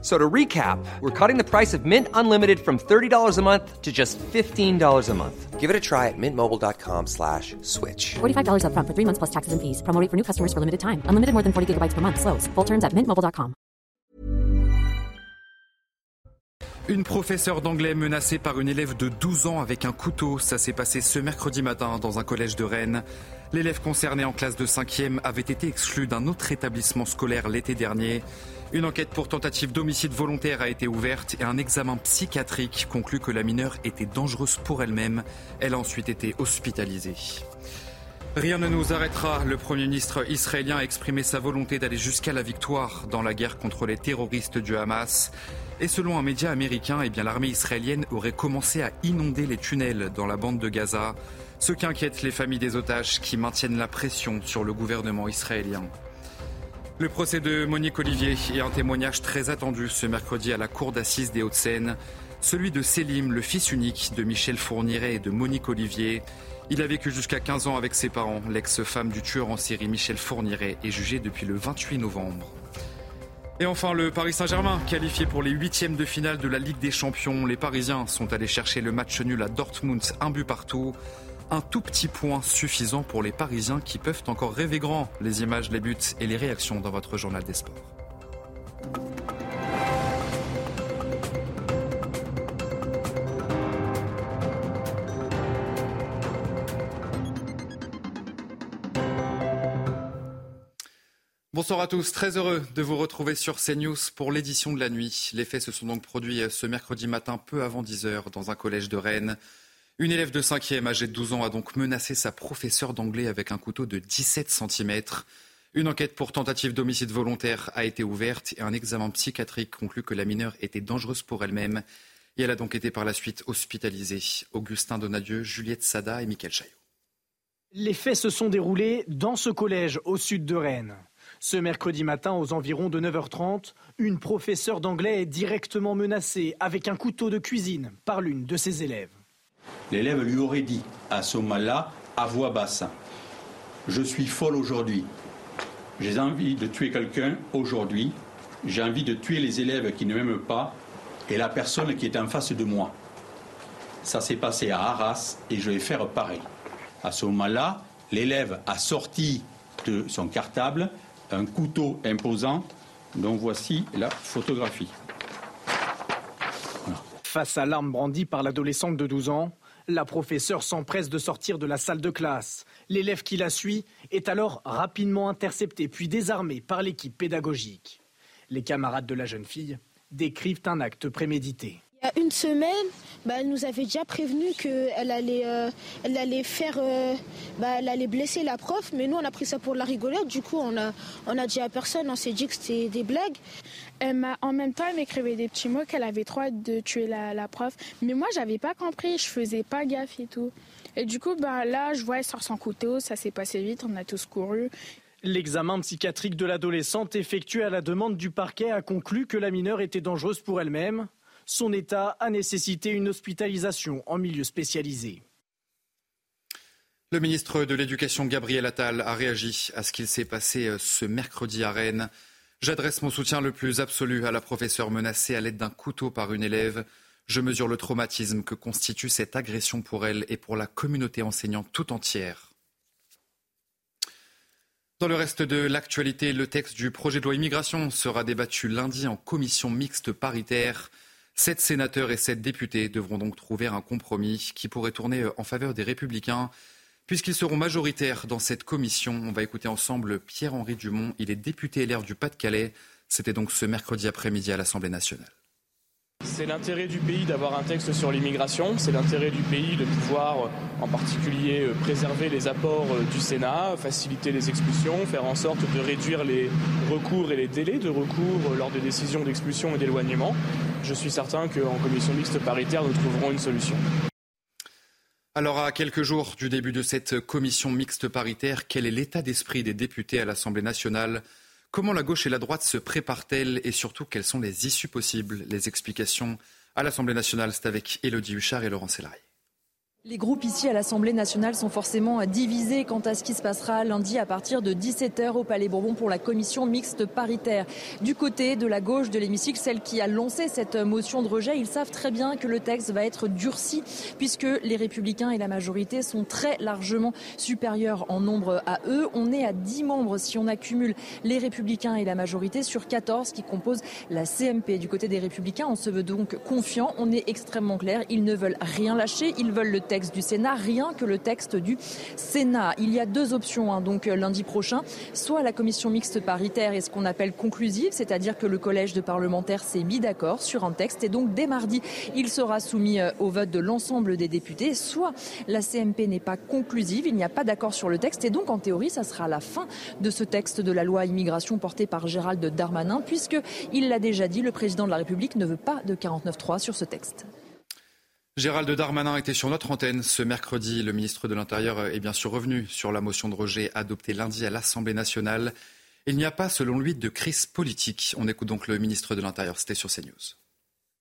So to recap, we're cutting the price of Mint Unlimited from $30 a month to just $15 a month. Give it a try at mintmobile.com slash switch. $45 upfront for three months plus taxes and fees. Promo rate for new customers for limited time. Unlimited more than 40 gigabytes per month. Slows. Full terms at mintmobile.com. Une professeure d'anglais menacée par une élève de 12 ans avec un couteau. Ça s'est passé ce mercredi matin dans un collège de Rennes. L'élève concerné en classe de 5e avait été exclu d'un autre établissement scolaire l'été dernier. Une enquête pour tentative d'homicide volontaire a été ouverte et un examen psychiatrique conclut que la mineure était dangereuse pour elle-même. Elle a ensuite été hospitalisée. Rien ne nous arrêtera. Le Premier ministre israélien a exprimé sa volonté d'aller jusqu'à la victoire dans la guerre contre les terroristes du Hamas. Et selon un média américain, eh l'armée israélienne aurait commencé à inonder les tunnels dans la bande de Gaza, ce qui inquiète les familles des otages qui maintiennent la pression sur le gouvernement israélien. Le procès de Monique Olivier est un témoignage très attendu ce mercredi à la cour d'assises des Hauts-de-Seine. Celui de Selim, le fils unique de Michel Fourniret et de Monique Olivier. Il a vécu jusqu'à 15 ans avec ses parents. L'ex-femme du tueur en série Michel Fourniret est jugée depuis le 28 novembre. Et enfin, le Paris Saint-Germain, qualifié pour les huitièmes de finale de la Ligue des Champions. Les Parisiens sont allés chercher le match nul à Dortmund, un but partout un tout petit point suffisant pour les Parisiens qui peuvent encore rêver grand. Les images, les buts et les réactions dans votre journal des sports. Bonsoir à tous, très heureux de vous retrouver sur CNews pour l'édition de la nuit. Les faits se sont donc produits ce mercredi matin peu avant 10h dans un collège de Rennes. Une élève de 5e âgée de 12 ans a donc menacé sa professeure d'anglais avec un couteau de 17 cm. Une enquête pour tentative d'homicide volontaire a été ouverte et un examen psychiatrique conclut que la mineure était dangereuse pour elle-même et elle a donc été par la suite hospitalisée. Augustin Donadieu, Juliette Sada et Mickaël Chaillot. Les faits se sont déroulés dans ce collège au sud de Rennes. Ce mercredi matin, aux environs de 9h30, une professeure d'anglais est directement menacée avec un couteau de cuisine par l'une de ses élèves. L'élève lui aurait dit à ce moment-là, à voix basse, je suis folle aujourd'hui. J'ai envie de tuer quelqu'un aujourd'hui. J'ai envie de tuer les élèves qui ne m'aiment pas et la personne qui est en face de moi. Ça s'est passé à Arras et je vais faire pareil. À ce moment-là, l'élève a sorti de son cartable un couteau imposant dont voici la photographie. Face à l'arme brandie par l'adolescente de 12 ans, la professeure s'empresse de sortir de la salle de classe. L'élève qui la suit est alors rapidement intercepté puis désarmé par l'équipe pédagogique. Les camarades de la jeune fille décrivent un acte prémédité. Il y a une semaine, bah, elle nous avait déjà prévenu qu'elle allait, euh, elle allait faire, euh, bah, elle allait blesser la prof, mais nous on a pris ça pour la rigolade. Du coup, on a, on a dit à personne, on s'est dit que c'était des blagues. Elle m'a, en même temps, elle m'écrivait des petits mots qu'elle avait trop hâte de tuer la, prof, mais moi j'avais pas compris, je faisais pas gaffe et tout. Et du coup, bah, là, je vois elle sort son couteau, ça s'est passé vite, on a tous couru. L'examen psychiatrique de l'adolescente effectué à la demande du parquet a conclu que la mineure était dangereuse pour elle-même son état a nécessité une hospitalisation en milieu spécialisé. Le ministre de l'Éducation, Gabriel Attal, a réagi à ce qu'il s'est passé euh, ce mercredi à Rennes. J'adresse mon soutien le plus absolu à la professeure menacée à l'aide d'un couteau par une élève. Je mesure le traumatisme que constitue cette agression pour elle et pour la communauté enseignante tout entière. Dans le reste de l'actualité, le texte du projet de loi immigration sera débattu lundi en commission mixte paritaire. Sept sénateurs et sept députés devront donc trouver un compromis qui pourrait tourner en faveur des républicains, puisqu'ils seront majoritaires dans cette commission. On va écouter ensemble Pierre-Henri Dumont. Il est député LR du Pas-de-Calais. C'était donc ce mercredi après-midi à l'Assemblée nationale. C'est l'intérêt du pays d'avoir un texte sur l'immigration, c'est l'intérêt du pays de pouvoir euh, en particulier euh, préserver les apports euh, du Sénat, faciliter les expulsions, faire en sorte de réduire les recours et les délais de recours lors des décisions d'expulsion et d'éloignement. Je suis certain qu'en commission mixte paritaire, nous trouverons une solution. Alors à quelques jours du début de cette commission mixte paritaire, quel est l'état d'esprit des députés à l'Assemblée nationale? Comment la gauche et la droite se préparent-elles et surtout quelles sont les issues possibles? Les explications à l'Assemblée nationale, c'est avec Élodie Huchard et Laurent Sélarié. Les groupes ici à l'Assemblée nationale sont forcément divisés quant à ce qui se passera lundi à partir de 17h au Palais Bourbon pour la commission mixte paritaire. Du côté de la gauche de l'hémicycle, celle qui a lancé cette motion de rejet, ils savent très bien que le texte va être durci puisque les républicains et la majorité sont très largement supérieurs en nombre à eux. On est à 10 membres si on accumule les républicains et la majorité sur 14 qui composent la CMP. Du côté des républicains, on se veut donc confiant, on est extrêmement clair, ils ne veulent rien lâcher, ils veulent le texte du Sénat, rien que le texte du Sénat. Il y a deux options hein, donc euh, lundi prochain, soit la commission mixte paritaire est ce qu'on appelle conclusive, c'est-à-dire que le collège de parlementaires s'est mis d'accord sur un texte et donc dès mardi, il sera soumis euh, au vote de l'ensemble des députés, soit la CMP n'est pas conclusive, il n'y a pas d'accord sur le texte et donc en théorie, ça sera la fin de ce texte de la loi immigration porté par Gérald Darmanin puisque il l'a déjà dit, le président de la République ne veut pas de 49.3 sur ce texte. Gérald Darmanin était sur notre antenne ce mercredi. Le ministre de l'Intérieur est bien sûr revenu sur la motion de rejet adoptée lundi à l'Assemblée nationale. Il n'y a pas, selon lui, de crise politique. On écoute donc le ministre de l'Intérieur. C'était sur CNews.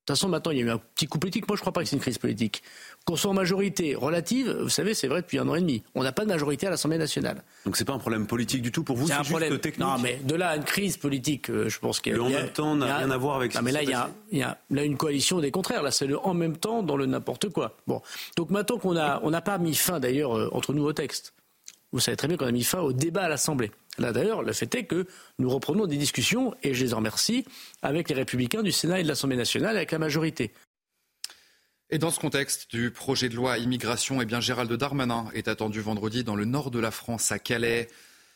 De toute façon, maintenant, il y a eu un petit coup politique. Moi, je ne crois pas que c'est une crise politique. Qu'on soit en majorité relative, vous savez, c'est vrai depuis un an et demi. On n'a pas de majorité à l'Assemblée nationale. Donc c'est pas un problème politique du tout pour vous, c'est un problème technique. Non, mais de là à une crise politique, euh, je pense qu'il y a. En même temps n'a rien à voir avec. Non, mais là, il y, a, il y a là une coalition des contraires. Là, c'est le en même temps dans le n'importe quoi. Bon, donc maintenant qu'on a, on n'a pas mis fin d'ailleurs euh, entre nous au texte. Vous savez très bien qu'on a mis fin au débat à l'Assemblée. Là d'ailleurs, le fait est que nous reprenons des discussions, et je les en remercie, avec les républicains du Sénat et de l'Assemblée nationale, avec la majorité. Et dans ce contexte du projet de loi immigration, eh bien Gérald Darmanin est attendu vendredi dans le nord de la France, à Calais.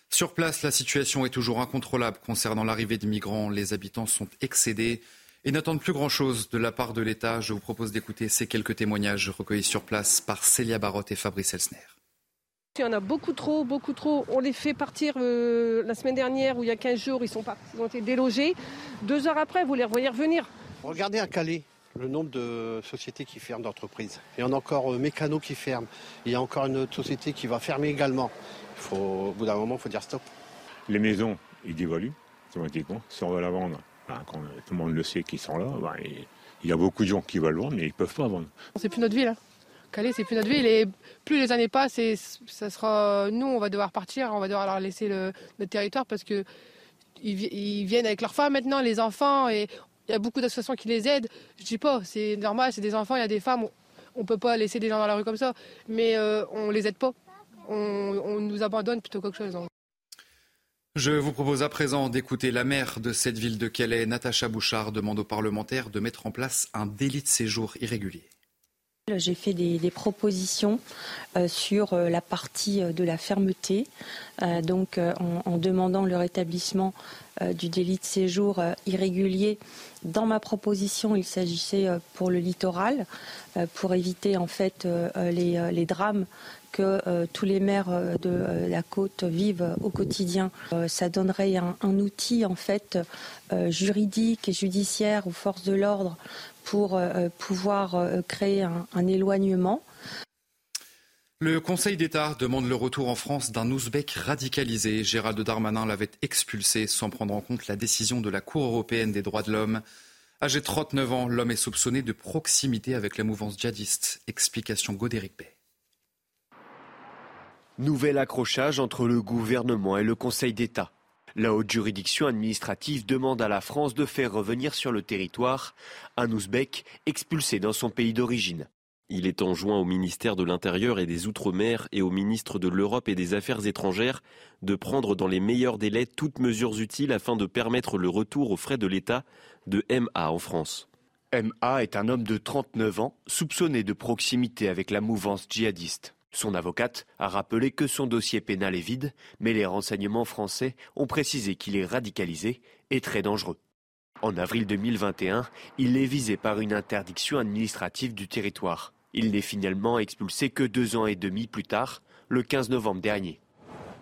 Sur place, la situation est toujours incontrôlable concernant l'arrivée de migrants. Les habitants sont excédés et n'attendent plus grand-chose de la part de l'État. Je vous propose d'écouter ces quelques témoignages recueillis sur place par Célia Barotte et Fabrice Elsner. Il y en a beaucoup trop, beaucoup trop. On les fait partir euh, la semaine dernière où il y a 15 jours, ils, sont partis, ils ont été délogés. Deux heures après, vous les revoyez revenir. Regardez à Calais, le nombre de sociétés qui ferment d'entreprises. Il y en a encore euh, Mécano qui ferme. Il y a encore une autre société qui va fermer également. Il faut, au bout d'un moment, il faut dire stop. Les maisons, ils dévaluent automatiquement. Si on veut la vendre, ben, quand tout le monde le sait qu'ils sont là, ben, il y a beaucoup de gens qui veulent vendre, mais ils ne peuvent pas vendre. C'est plus notre ville. Hein. Calais, c'est plus notre ville. Et plus les années passent, ça sera nous, on va devoir partir, on va devoir leur laisser le, notre territoire parce que ils, viennent avec leurs femmes maintenant, les enfants, et il y a beaucoup d'associations qui les aident. Je dis pas, c'est normal, c'est des enfants, il y a des femmes, on ne peut pas laisser des gens dans la rue comme ça, mais euh, on les aide pas. On, nous abandonne plutôt quelque chose. Je vous propose à présent d'écouter la maire de cette ville de Calais, Natacha Bouchard, demande aux parlementaires de mettre en place un délit de séjour irrégulier. J'ai fait des, propositions euh, sur euh, la partie de la fermeté, donc en, demandant le rétablissement du délit de séjour irrégulier dans ma proposition, il s'agissait euh, pour le littoral, euh, pour éviter en fait euh, les, drames que tous les maires de la côte vivent au quotidien. ça donnerait un, outil en fait juridique et judiciaire aux forces de l'ordre pour pouvoir créer un éloignement. Le Conseil d'État demande le retour en France d'un Ouzbek radicalisé. Gérald Darmanin l'avait expulsé sans prendre en compte la décision de la Cour européenne des droits de l'homme. Âgé de 39 ans, l'homme est soupçonné de proximité avec la mouvance djihadiste. Explication Godéric Bay. Nouvel accrochage entre le gouvernement et le Conseil d'État. La haute juridiction administrative demande à la France de faire revenir sur le territoire un Ouzbek expulsé dans son pays d'origine. Il est enjoint au ministère de l'Intérieur et des Outre-mer et au ministre de l'Europe et des Affaires étrangères de prendre dans les meilleurs délais toutes mesures utiles afin de permettre le retour aux frais de l'État de MA en France. MA est un homme de 39 ans soupçonné de proximité avec la mouvance djihadiste. Son avocate a rappelé que son dossier pénal est vide, mais les renseignements français ont précisé qu'il est radicalisé et très dangereux. En avril 2021, il est visé par une interdiction administrative du territoire. Il n'est finalement expulsé que deux ans et demi plus tard, le 15 novembre dernier.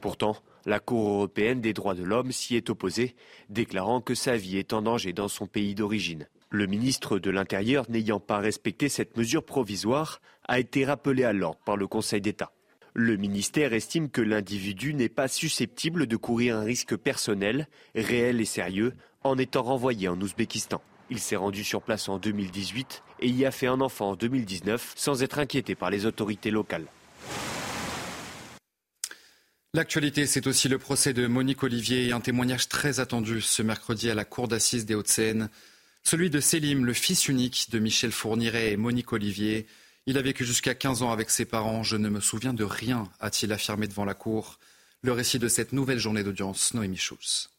Pourtant, la Cour européenne des droits de l'homme s'y est opposée, déclarant que sa vie est en danger dans son pays d'origine. Le ministre de l'Intérieur, n'ayant pas respecté cette mesure provisoire, a été rappelé à l'ordre par le Conseil d'État. Le ministère estime que l'individu n'est pas susceptible de courir un risque personnel, réel et sérieux, en étant renvoyé en Ouzbékistan. Il s'est rendu sur place en 2018 et y a fait un enfant en 2019 sans être inquiété par les autorités locales. L'actualité, c'est aussi le procès de Monique Olivier et un témoignage très attendu ce mercredi à la cour d'assises des Hauts-de-Seine. Celui de Sélim, le fils unique de Michel Fourniret et Monique Olivier. Il a vécu jusqu'à 15 ans avec ses parents. Je ne me souviens de rien, a-t-il affirmé devant la cour. Le récit de cette nouvelle journée d'audience, Noémie Schulz.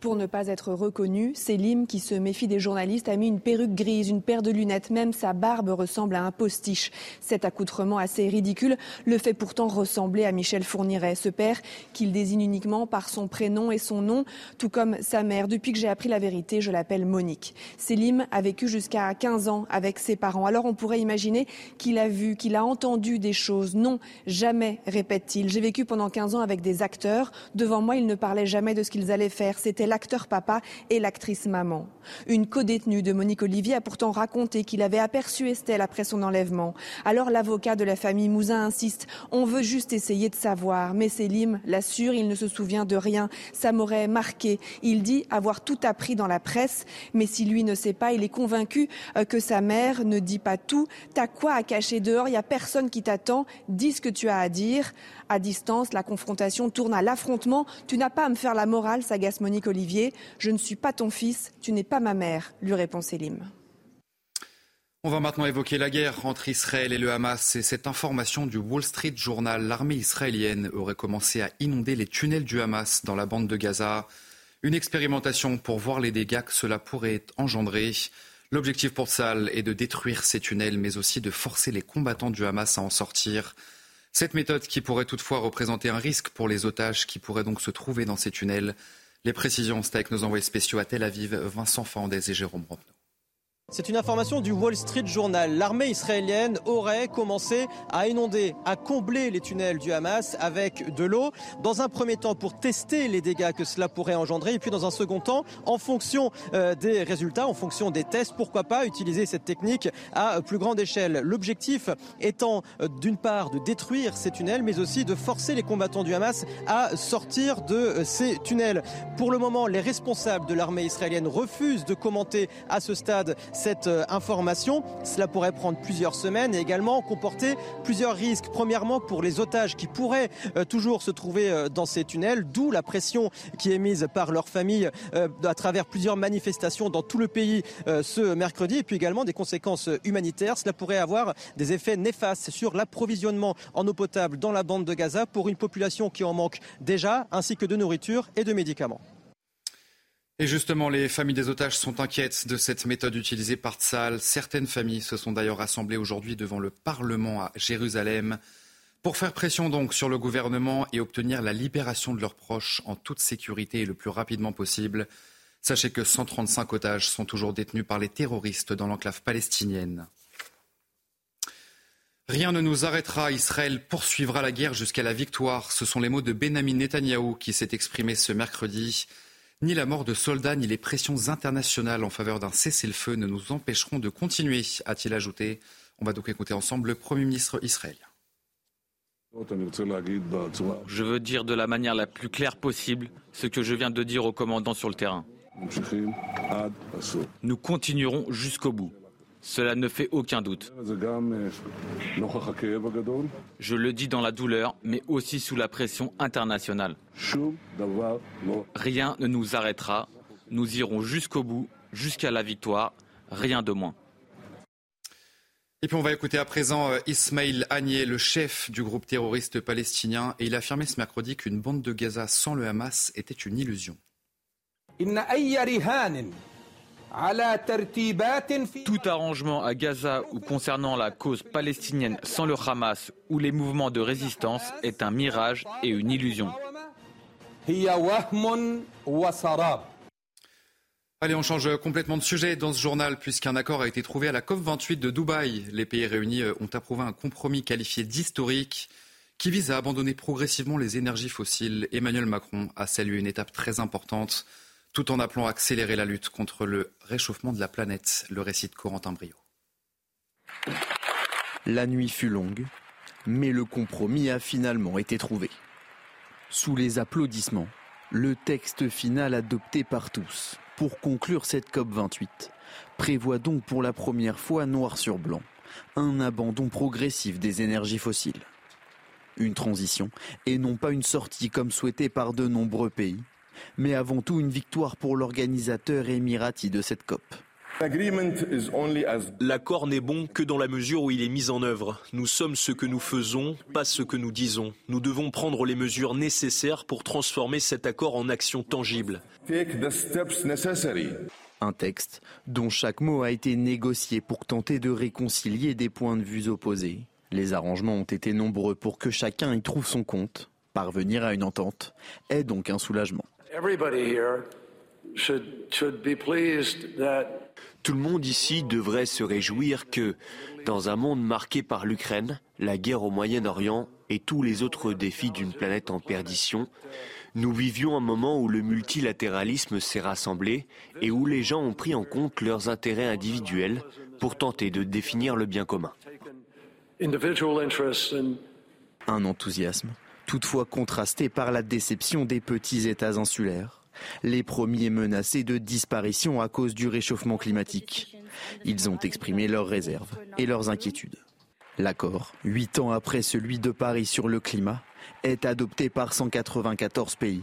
Pour ne pas être reconnu, Célim, qui se méfie des journalistes, a mis une perruque grise, une paire de lunettes, même sa barbe ressemble à un postiche. Cet accoutrement assez ridicule le fait pourtant ressembler à Michel Fourniret, ce père qu'il désigne uniquement par son prénom et son nom, tout comme sa mère. Depuis que j'ai appris la vérité, je l'appelle Monique. Célim a vécu jusqu'à 15 ans avec ses parents. Alors on pourrait imaginer qu'il a vu, qu'il a entendu des choses. Non, jamais, répète-t-il. J'ai vécu pendant 15 ans avec des acteurs. Devant moi, ils ne parlaient jamais de ce qu'ils allaient faire. L'acteur papa et l'actrice maman. Une codétenue de Monique Olivier a pourtant raconté qu'il avait aperçu Estelle après son enlèvement. Alors l'avocat de la famille Mouzin insiste. On veut juste essayer de savoir. Mais Selim l'assure, il ne se souvient de rien. Ça m'aurait marqué. Il dit avoir tout appris dans la presse. Mais si lui ne sait pas, il est convaincu euh, que sa mère ne dit pas tout. T'as quoi à cacher dehors? Il n'y a personne qui t'attend. Dis ce que tu as à dire. À distance, la confrontation tourne à l'affrontement. Tu n'as pas à me faire la morale, s'agace Monique Olivier. Je ne suis pas ton fils, tu n'es pas ma mère, lui répond Selim. On va maintenant évoquer la guerre entre Israël et le Hamas et cette information du Wall Street Journal. L'armée israélienne aurait commencé à inonder les tunnels du Hamas dans la bande de Gaza. Une expérimentation pour voir les dégâts que cela pourrait engendrer. L'objectif pour Tsal est de détruire ces tunnels, mais aussi de forcer les combattants du Hamas à en sortir. Cette méthode qui pourrait toutefois représenter un risque pour les otages qui pourraient donc se trouver dans ces tunnels. Les précisions, c'est avec nos envoyés spéciaux à Tel Aviv, Vincent Fandez et Jérôme Rampenot. C'est une information du Wall Street Journal. L'armée israélienne aurait commencé à inonder, à combler les tunnels du Hamas avec de l'eau. Dans un premier temps pour tester les dégâts que cela pourrait engendrer. Et puis dans un second temps, en fonction euh, des résultats, en fonction des tests, pourquoi pas utiliser cette technique à plus grande échelle. L'objectif étant euh, d'une part de détruire ces tunnels, mais aussi de forcer les combattants du Hamas à sortir de euh, ces tunnels. Pour le moment, les responsables de l'armée israélienne refusent de commenter à ce stade cette euh, information. Cela pourrait prendre plusieurs semaines et également comporter plusieurs risques. Premièrement, pour les otages qui pourraient euh, toujours se trouver euh, dans ces tunnels, d'où la pression qui est mise par leur famille à travers plusieurs manifestations dans tout le pays ce mercredi et puis également des conséquences humanitaires. Cela pourrait avoir des effets néfastes sur l'approvisionnement en eau potable dans la bande de Gaza pour une population qui en manque déjà, ainsi que de nourriture et de médicaments. Et justement, les familles des otages sont inquiètes de cette méthode utilisée par Tsal. Certaines familles se sont d'ailleurs rassemblées aujourd'hui devant le Parlement à Jérusalem pour faire pression donc sur le gouvernement et obtenir la libération de leurs proches en toute sécurité et le plus rapidement possible. Sachez que 135 otages sont toujours détenus par les terroristes dans l'enclave palestinienne. Rien ne nous arrêtera, Israël poursuivra la guerre jusqu'à la victoire. Ce sont les mots de Benjamin Netanyahou qui s'est exprimé ce mercredi. Ni la mort de soldats ni les pressions internationales en faveur d'un cessez-le-feu ne nous empêcheront de continuer, a-t-il ajouté. On va donc écouter ensemble le Premier ministre israélien. Je veux dire de la manière la plus claire possible ce que je viens de dire au commandant sur le terrain. Nous continuerons jusqu'au bout. Cela ne fait aucun doute. Je le dis dans la douleur, mais aussi sous la pression internationale. Rien ne nous arrêtera. Nous irons jusqu'au bout, jusqu'à la victoire, rien de moins. Et puis on va écouter à présent euh, Ismail Agnier, le chef du groupe terroriste palestinien, et il a affirmé ce mercredi qu'une bande de Gaza sans le Hamas était une illusion. Tout arrangement à Gaza ou concernant la cause palestinienne sans le Hamas ou les mouvements de résistance est un mirage et une illusion. Allez, on change complètement de sujet dans ce journal puisqu'un accord a été trouvé à la COP28 de Dubaï. Les pays réunis euh, ont approuvé un compromis qualifié d'historique qui vise à abandonner progressivement les énergies fossiles. Emmanuel Macron a salué une étape très importante tout en appelant à accélérer la lutte contre le réchauffement de la planète. Le récit de Corentin Brio. La nuit fut longue. Mais le compromis a finalement été trouvé. Sous les applaudissements, le texte final adopté par tous pour conclure cette COP28 prévoit donc pour la première fois noir sur blanc un abandon progressif des énergies fossiles. Une transition et non pas une sortie comme souhaité par de nombreux pays, mais avant tout une victoire pour l'organisateur émirati de cette COP. L'accord n'est bon que dans la mesure où il est mis en œuvre. Nous sommes ce que nous faisons, pas ce que nous disons. Nous devons prendre les mesures nécessaires pour transformer cet accord en action tangible. Un texte dont chaque mot a été négocié pour tenter de réconcilier des points de vue opposés. Les arrangements ont été nombreux pour que chacun y trouve son compte. Parvenir à une entente est donc un soulagement. Tout le monde ici devrait se réjouir que, dans un monde marqué par l'Ukraine, la guerre au Moyen-Orient et tous les autres défis d'une planète en perdition, nous vivions un moment où le multilatéralisme s'est rassemblé et où les gens ont pris en compte leurs intérêts individuels pour tenter de définir le bien commun. Un enthousiasme, toutefois contrasté par la déception des petits États insulaires les premiers menacés de disparition à cause du réchauffement climatique. Ils ont exprimé leurs réserves et leurs inquiétudes. L'accord, huit ans après celui de Paris sur le climat, est adopté par 194 pays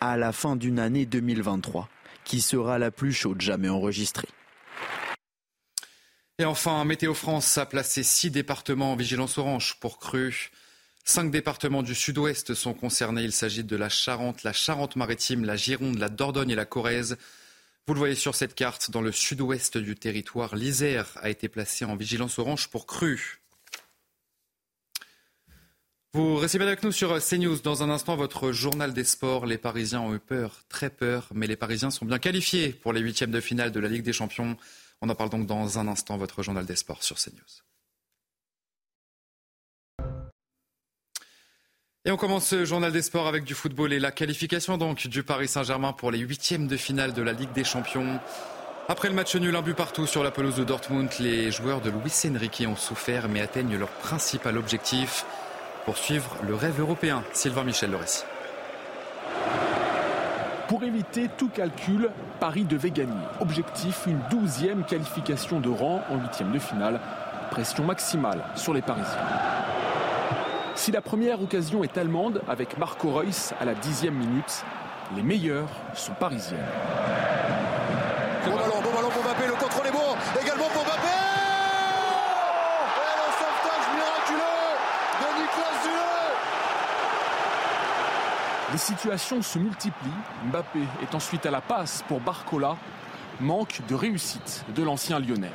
à la fin d'une année 2023 qui sera la plus chaude jamais enregistrée. Et enfin, Météo France a placé six départements en vigilance orange pour crues. Cinq départements du sud-ouest sont concernés. Il s'agit de la Charente, la Charente-Maritime, la Gironde, la Dordogne et la Corrèze. Vous le voyez sur cette carte, dans le sud-ouest du territoire, l'Isère a été placé en vigilance orange pour crue. Vous restez bien avec nous sur CNews. Dans un instant, votre journal des sports. Les Parisiens ont eu peur, très peur, mais les Parisiens sont bien qualifiés pour les huitièmes de finale de la Ligue des Champions. On en parle donc dans un instant, votre journal des sports sur CNews. Et on commence ce journal des sports avec du football et la qualification donc du Paris Saint-Germain pour les huitièmes de finale de la Ligue des Champions. Après le match nul, un but partout sur la pelouse de Dortmund, les joueurs de Luis Enrique ont souffert mais atteignent leur principal objectif, poursuivre le rêve européen. Sylvain Michel le. Pour éviter tout calcul, Paris devait gagner. Objectif, une douzième qualification de rang en huitième de finale. Pression maximale sur les Parisiens. Si la première occasion est allemande avec Marco Reus à la dixième minute, les meilleurs sont parisiens. Bon ballon, bon ballon pour Mbappé, le contrôle est bon, également pour Mbappé Et le sauvetage miraculeux de Nicolas Zule Les situations se multiplient. Mbappé est ensuite à la passe pour Barcola. Manque de réussite de l'ancien lyonnais.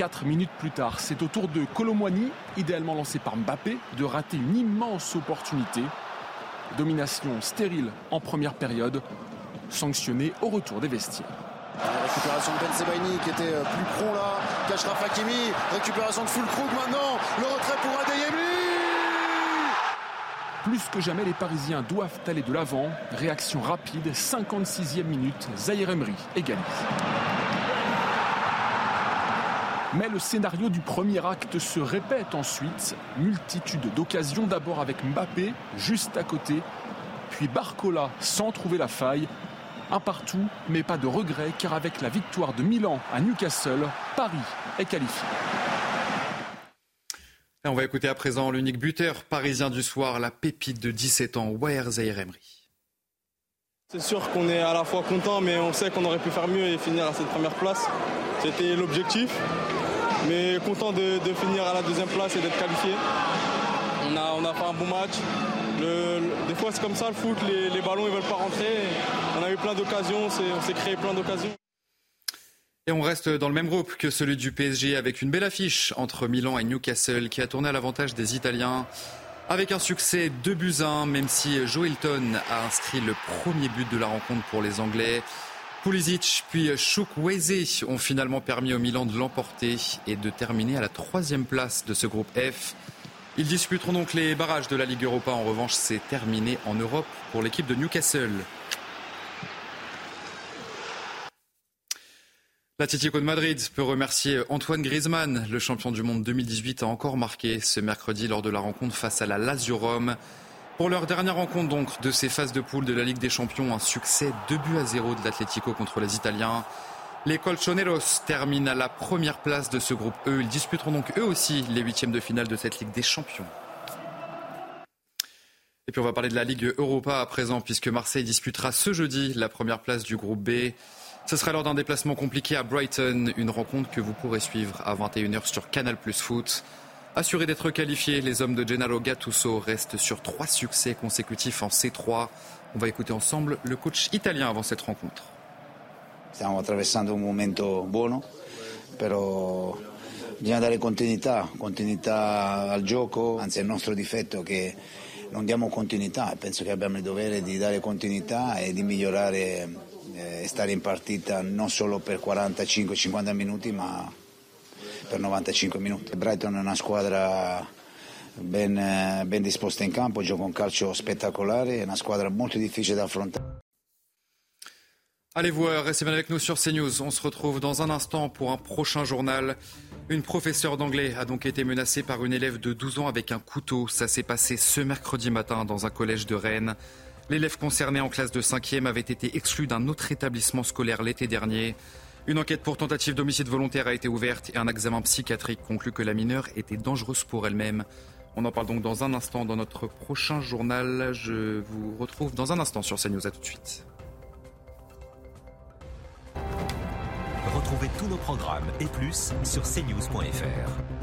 4 minutes plus tard, c'est au tour de Colomwani, idéalement lancé par Mbappé, de rater une immense opportunité. Domination stérile en première période, sanctionnée au retour des vestiaires. récupération de Ben qui était euh, plus prompt là. Cachera Fakimi. Récupération de Fulkrug maintenant. Le retrait pour Adeyemi. Plus que jamais, les Parisiens doivent aller de l'avant. Réaction rapide, 56e minute. Zahir Emery égalise. Mais le scénario du premier acte se répète ensuite. Multitude d'occasions, d'abord avec Mbappé, juste à côté, puis Barcola sans trouver la faille. Un partout, mais pas de regret, car avec la victoire de Milan à Newcastle, Paris est qualifié. on va écouter à présent l'unique buteur parisien du soir, la pépite de 17 ans, Waher Zahir Emery. C'est sûr qu'on est à la fois content, mais on sait qu'on aurait pu faire mieux et finir à cette première place. C'était l'objectif. Mais content de, finir à la deuxième place et d'être qualifié. On a, on a fait un bon match. des fois c'est comme ça le foot, les, ballons ils veulent pas rentrer. On a eu plein d'occasions, on s'est créé plein d'occasions. Et on reste dans le même groupe que celui du PSG avec une belle affiche entre Milan et Newcastle qui a tourné à l'avantage des Italiens. Avec un succès de buts 1, même si Joelton a inscrit le premier but de la rencontre pour les Anglais. Pulisic puis Chukwueze ont finalement permis au Milan de l'emporter et de terminer à la troisième place de ce groupe F. Ils disputeront donc les barrages de la Ligue Europa. En revanche, c'est terminé en Europe pour l'équipe de Newcastle. L'Atlético de Madrid peut remercier Antoine Griezmann. Le champion du monde 2018 a encore marqué ce mercredi lors de la rencontre face à la Lazio Rome. Pour leur dernière rencontre donc de ces phases de poule de la Ligue des Champions, un succès 2 buts à 0 de l'Atlético contre les Italiens. Les Colchoneros terminent à la première place de ce groupe E. Ils disputeront donc eux aussi les huitièmes de finale de cette Ligue des Champions. Et puis on va parler de la Ligue Europa à présent, puisque Marseille disputera ce jeudi la première place du groupe B. Ce sera lors d'un déplacement compliqué à Brighton, une rencontre que vous pourrez suivre à 21h sur Canal Plus Foot. Assurés d'être qualifiés, les hommes de Gennaro Gattuso restent sur trois succès consécutifs en C3. On va écouter ensemble le coach italien avant cette rencontre. Stiamo attraversando un momento buono, però bisogna dare continuità, continuità al gioco, anzi è il nostro difetto che non diamo continuità e penso che abbiamo il dovere di dare continuità e di migliorare e eh, stare in partita non solo per 45-50 minuti ma per 95 minuti. Brighton è una squadra ben, eh, ben disposta in campo, un calcio spettacolare, è una squadra molto difficile da affrontare. Allez voir, restez bien avec nous sur CNews. On se retrouve dans un instant pour un prochain journal. Une professeure d'anglais a donc été menacée par une élève de 12 ans avec un couteau. Ça s'est passé ce mercredi matin dans un collège de Rennes. L'élève concerné en classe de 5e avait été exclu d'un autre établissement scolaire l'été dernier. Une enquête pour tentative d'homicide volontaire a été ouverte et un examen psychiatrique conclut que la mineure était dangereuse pour elle-même. On en parle donc dans un instant dans notre prochain journal. Je vous retrouve dans un instant sur CNews. À tout de suite. Retrouvez tous nos programmes et plus sur cnews.fr.